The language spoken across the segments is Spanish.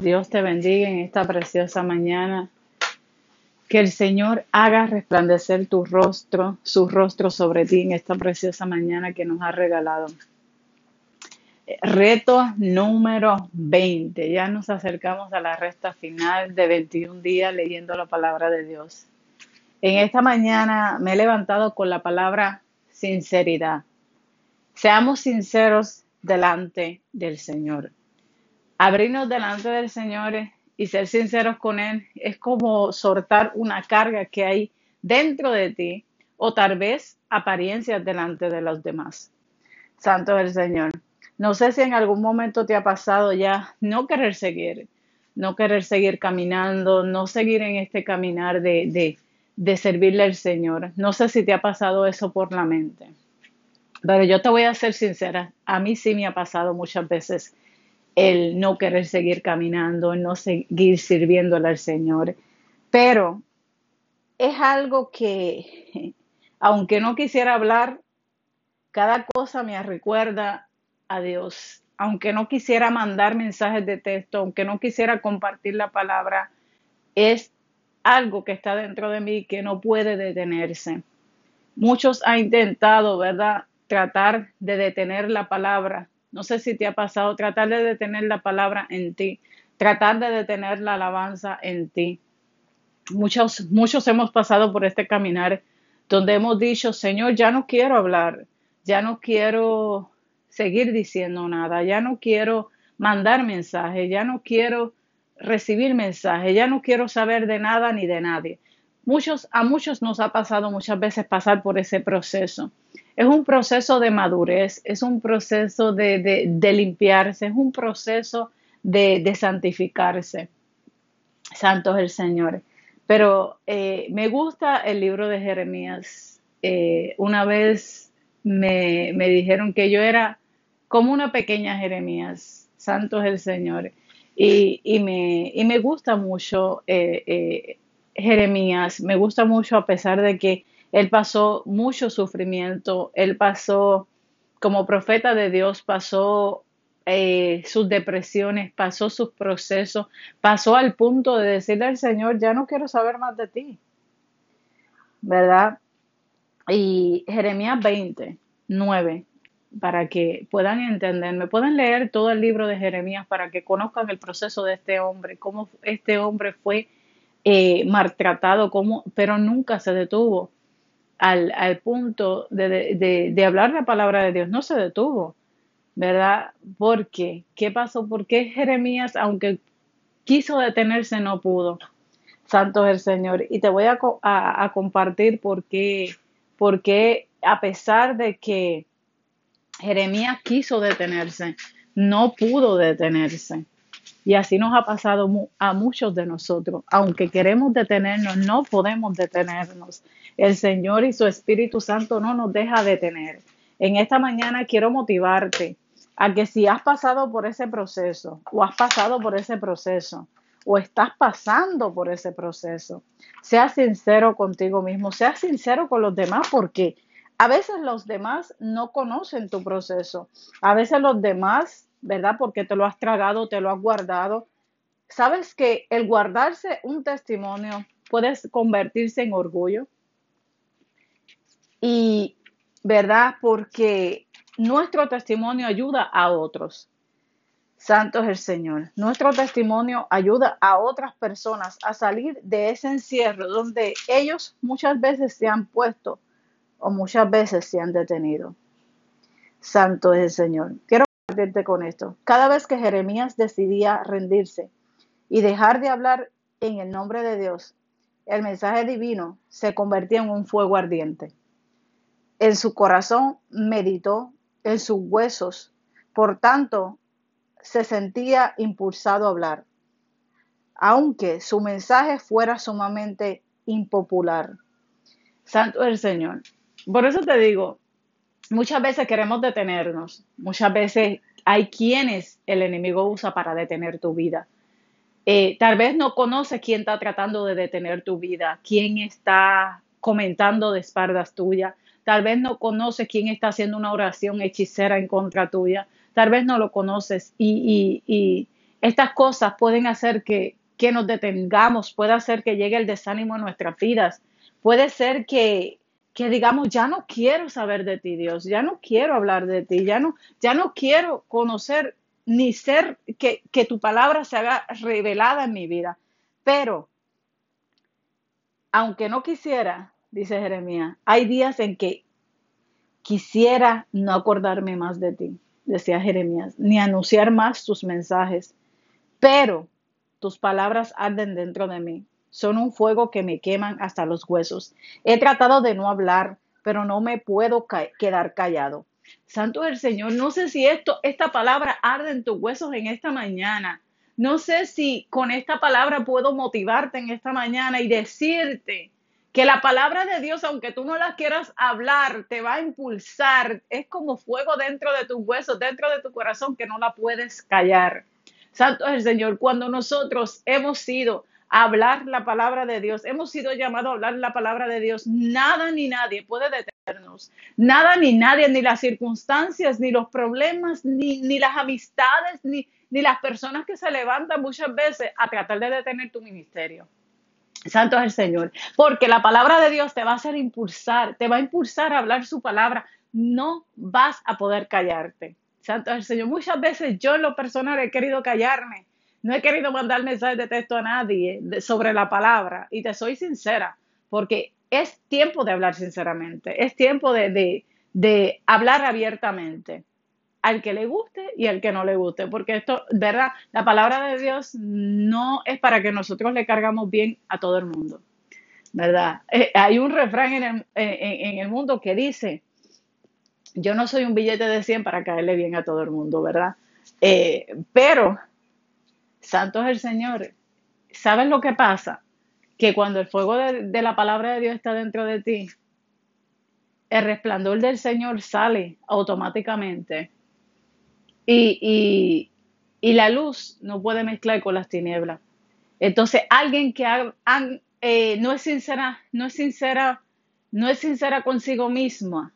Dios te bendiga en esta preciosa mañana. Que el Señor haga resplandecer tu rostro, su rostro sobre ti en esta preciosa mañana que nos ha regalado. Reto número 20. Ya nos acercamos a la resta final de 21 días leyendo la palabra de Dios. En esta mañana me he levantado con la palabra sinceridad. Seamos sinceros delante del Señor. Abrirnos delante del Señor y ser sinceros con Él es como soltar una carga que hay dentro de ti o tal vez apariencias delante de los demás. Santo es el Señor. No sé si en algún momento te ha pasado ya no querer seguir, no querer seguir caminando, no seguir en este caminar de, de, de servirle al Señor. No sé si te ha pasado eso por la mente. Pero yo te voy a ser sincera, a mí sí me ha pasado muchas veces el no querer seguir caminando, no seguir sirviéndole al Señor. Pero es algo que, aunque no quisiera hablar, cada cosa me recuerda a Dios. Aunque no quisiera mandar mensajes de texto, aunque no quisiera compartir la palabra, es algo que está dentro de mí que no puede detenerse. Muchos han intentado, ¿verdad?, tratar de detener la palabra. No sé si te ha pasado, tratar de detener la palabra en ti, tratar de detener la alabanza en ti. Muchos, muchos hemos pasado por este caminar donde hemos dicho, Señor, ya no quiero hablar, ya no quiero seguir diciendo nada, ya no quiero mandar mensajes, ya no quiero recibir mensajes, ya no quiero saber de nada ni de nadie. Muchos, a muchos nos ha pasado muchas veces pasar por ese proceso. Es un proceso de madurez, es un proceso de, de, limpiarse, es un proceso de, de, santificarse. Santo es el Señor. Pero eh, me gusta el libro de Jeremías. Eh, una vez me, me, dijeron que yo era como una pequeña Jeremías. Santo es el Señor. Y, y, me, y me, gusta mucho eh, Jeremías. Me gusta mucho a pesar de que él pasó mucho sufrimiento, él pasó, como profeta de Dios, pasó eh, sus depresiones, pasó sus procesos, pasó al punto de decirle al Señor, ya no quiero saber más de ti, ¿verdad? Y Jeremías 20, 9, para que puedan entenderme, pueden leer todo el libro de Jeremías para que conozcan el proceso de este hombre, cómo este hombre fue eh, maltratado, cómo, pero nunca se detuvo al, al punto de, de, de, hablar la palabra de Dios, no se detuvo, ¿verdad? ¿Por qué? ¿Qué pasó? ¿Por qué Jeremías, aunque quiso detenerse, no pudo? Santo es el Señor. Y te voy a, a, a compartir por qué, por qué, a pesar de que Jeremías quiso detenerse, no pudo detenerse. Y así nos ha pasado a muchos de nosotros. Aunque queremos detenernos, no podemos detenernos. El Señor y su Espíritu Santo no nos deja detener. En esta mañana quiero motivarte a que si has pasado por ese proceso o has pasado por ese proceso o estás pasando por ese proceso, seas sincero contigo mismo, seas sincero con los demás porque a veces los demás no conocen tu proceso. A veces los demás ¿verdad? Porque te lo has tragado, te lo has guardado. ¿Sabes que el guardarse un testimonio puede convertirse en orgullo? Y, ¿verdad? Porque nuestro testimonio ayuda a otros. Santo es el Señor. Nuestro testimonio ayuda a otras personas a salir de ese encierro donde ellos muchas veces se han puesto o muchas veces se han detenido. Santo es el Señor. Quiero con esto. Cada vez que Jeremías decidía rendirse y dejar de hablar en el nombre de Dios, el mensaje divino se convertía en un fuego ardiente. En su corazón meditó, en sus huesos, por tanto, se sentía impulsado a hablar, aunque su mensaje fuera sumamente impopular. Santo el Señor. Por eso te digo, muchas veces queremos detenernos, muchas veces hay quienes el enemigo usa para detener tu vida. Eh, tal vez no conoces quién está tratando de detener tu vida, quién está comentando de espaldas tuyas, tal vez no conoces quién está haciendo una oración hechicera en contra tuya, tal vez no lo conoces. Y, y, Estas cosas pueden hacer que, que nos detengamos, puede hacer que llegue el desánimo en nuestras vidas, puede ser que, que digamos, ya no quiero saber de ti, Dios, ya no quiero hablar de ti, ya no, ya no quiero conocer ni ser que, que tu palabra se haga revelada en mi vida. Pero, aunque no quisiera, dice Jeremías, hay días en que quisiera no acordarme más de ti, decía Jeremías, ni anunciar más tus mensajes, pero tus palabras arden dentro de mí, son un fuego que me queman hasta los huesos. He tratado de no hablar, pero no me puedo quedar callado. Santo el Señor, no sé si esto, esta palabra arde en tus huesos en esta mañana. No sé si con esta palabra puedo motivarte en esta mañana y decirte que la palabra de Dios, aunque tú no la quieras hablar, te va a impulsar. Es como fuego dentro de tus huesos, dentro de tu corazón, que no la puedes callar. Santo es el Señor, cuando nosotros hemos sido hablar la palabra de Dios, hemos sido llamados a hablar la palabra de Dios, nada ni nadie puede detenernos. Nada ni nadie, ni las circunstancias, ni los problemas, ni, ni las amistades, ni, ni las personas que se levantan muchas veces a tratar de detener tu ministerio. Santo es el Señor, porque la palabra de Dios te va a hacer impulsar, te va a impulsar a hablar su palabra. No vas a poder callarte. Santo es el Señor. Muchas veces yo en lo personal he querido callarme. No he querido mandar mensajes de texto a nadie sobre la palabra. Y te soy sincera, porque es tiempo de hablar sinceramente. Es tiempo de, de, de hablar abiertamente al que le guste y al que no le guste, porque esto, ¿verdad? La palabra de Dios no es para que nosotros le cargamos bien a todo el mundo, ¿verdad? Eh, hay un refrán en el, en, el, mundo que dice, yo no soy un billete de 100 para caerle bien a todo el mundo, ¿verdad? Eh, pero, santo es el Señor, ¿sabes lo que pasa? Que cuando el fuego de, la palabra de Dios está dentro de ti, el resplandor del Señor sale automáticamente y, la luz no puede mezclar con las tinieblas. Entonces, alguien que eh, no es sincera, no es sincera, no es sincera consigo misma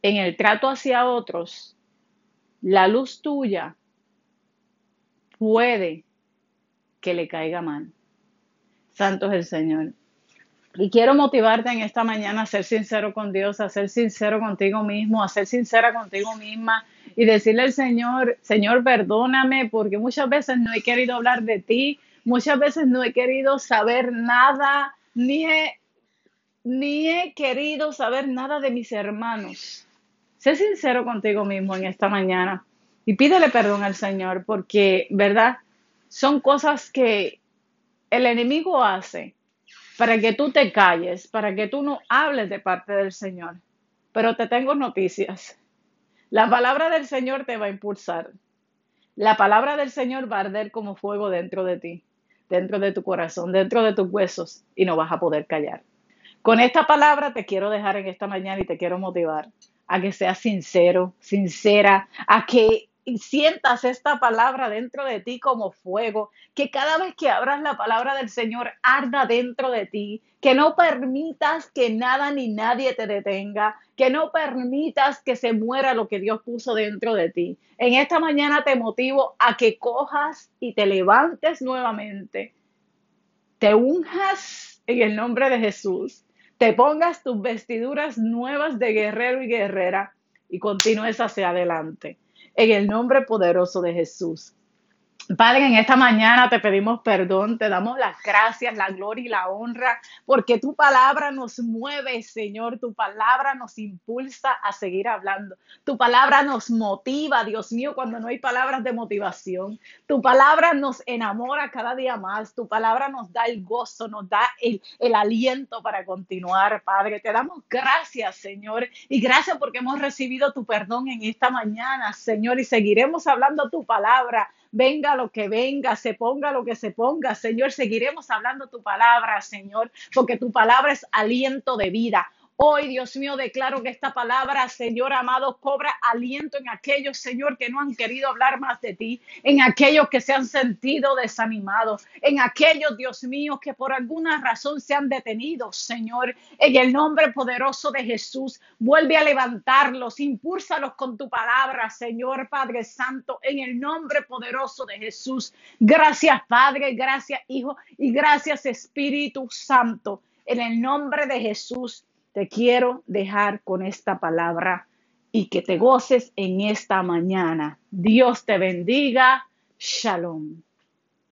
en el trato hacia otros, la luz tuya puede que le caiga mal. Santo es el Señor. Y quiero motivarte en esta mañana a ser sincero con Dios, a ser sincero contigo mismo, a ser sincera contigo misma y decirle al Señor, Señor, perdóname porque muchas veces no he querido hablar de ti, muchas veces no he querido saber nada, ni he, ni he querido saber nada de mis hermanos. Sé sincero contigo mismo en esta mañana y pídele perdón al Señor porque, ¿verdad? Son cosas que el enemigo hace para que tú te calles, para que tú no hables de parte del Señor. Pero te tengo noticias. La palabra del Señor te va a impulsar. La palabra del Señor va a arder como fuego dentro de ti, dentro de tu corazón, dentro de tus huesos y no vas a poder callar. Con esta palabra te quiero dejar en esta mañana y te quiero motivar a que seas sincero, sincera, a que sientas esta palabra dentro de ti como fuego, que cada vez que abras la palabra del Señor arda dentro de ti, que no permitas que nada ni nadie te detenga, que no permitas que se muera lo que Dios puso dentro de ti. En esta mañana te motivo a que cojas y te levantes nuevamente, te unjas en el nombre de Jesús, te pongas tus vestiduras nuevas de guerrero y guerrera y continúes hacia adelante en el nombre poderoso de Jesús. Padre, en esta mañana te pedimos perdón, te damos las gracias, la gloria y la honra, porque tu palabra nos mueve, Señor, tu palabra nos impulsa a seguir hablando, tu palabra nos motiva, Dios mío, cuando no hay palabras de motivación, tu palabra nos enamora cada día más, tu palabra nos da el gozo, nos da el, el aliento para continuar, Padre. Te damos gracias, Señor, y gracias porque hemos recibido tu perdón en esta mañana, Señor, y seguiremos hablando tu palabra venga lo que venga, se ponga lo que se ponga. Señor, seguiremos hablando tu palabra, Señor, porque tu palabra es aliento de vida. Hoy, Dios mío, declaro que esta palabra, Señor amado, cobra aliento en aquellos, Señor, que no han querido hablar más de ti, en aquellos que se han sentido desanimados, en aquellos, Dios mío, que por alguna razón se han detenido, Señor. En el nombre poderoso de Jesús, vuelve a levantarlos, impúlsalos con tu palabra, Señor Padre Santo, en el nombre poderoso de Jesús. Gracias, Padre, gracias, Hijo, y gracias, Espíritu Santo. En el nombre de Jesús te quiero dejar con esta palabra y que te goces en esta mañana. Dios te bendiga. Shalom.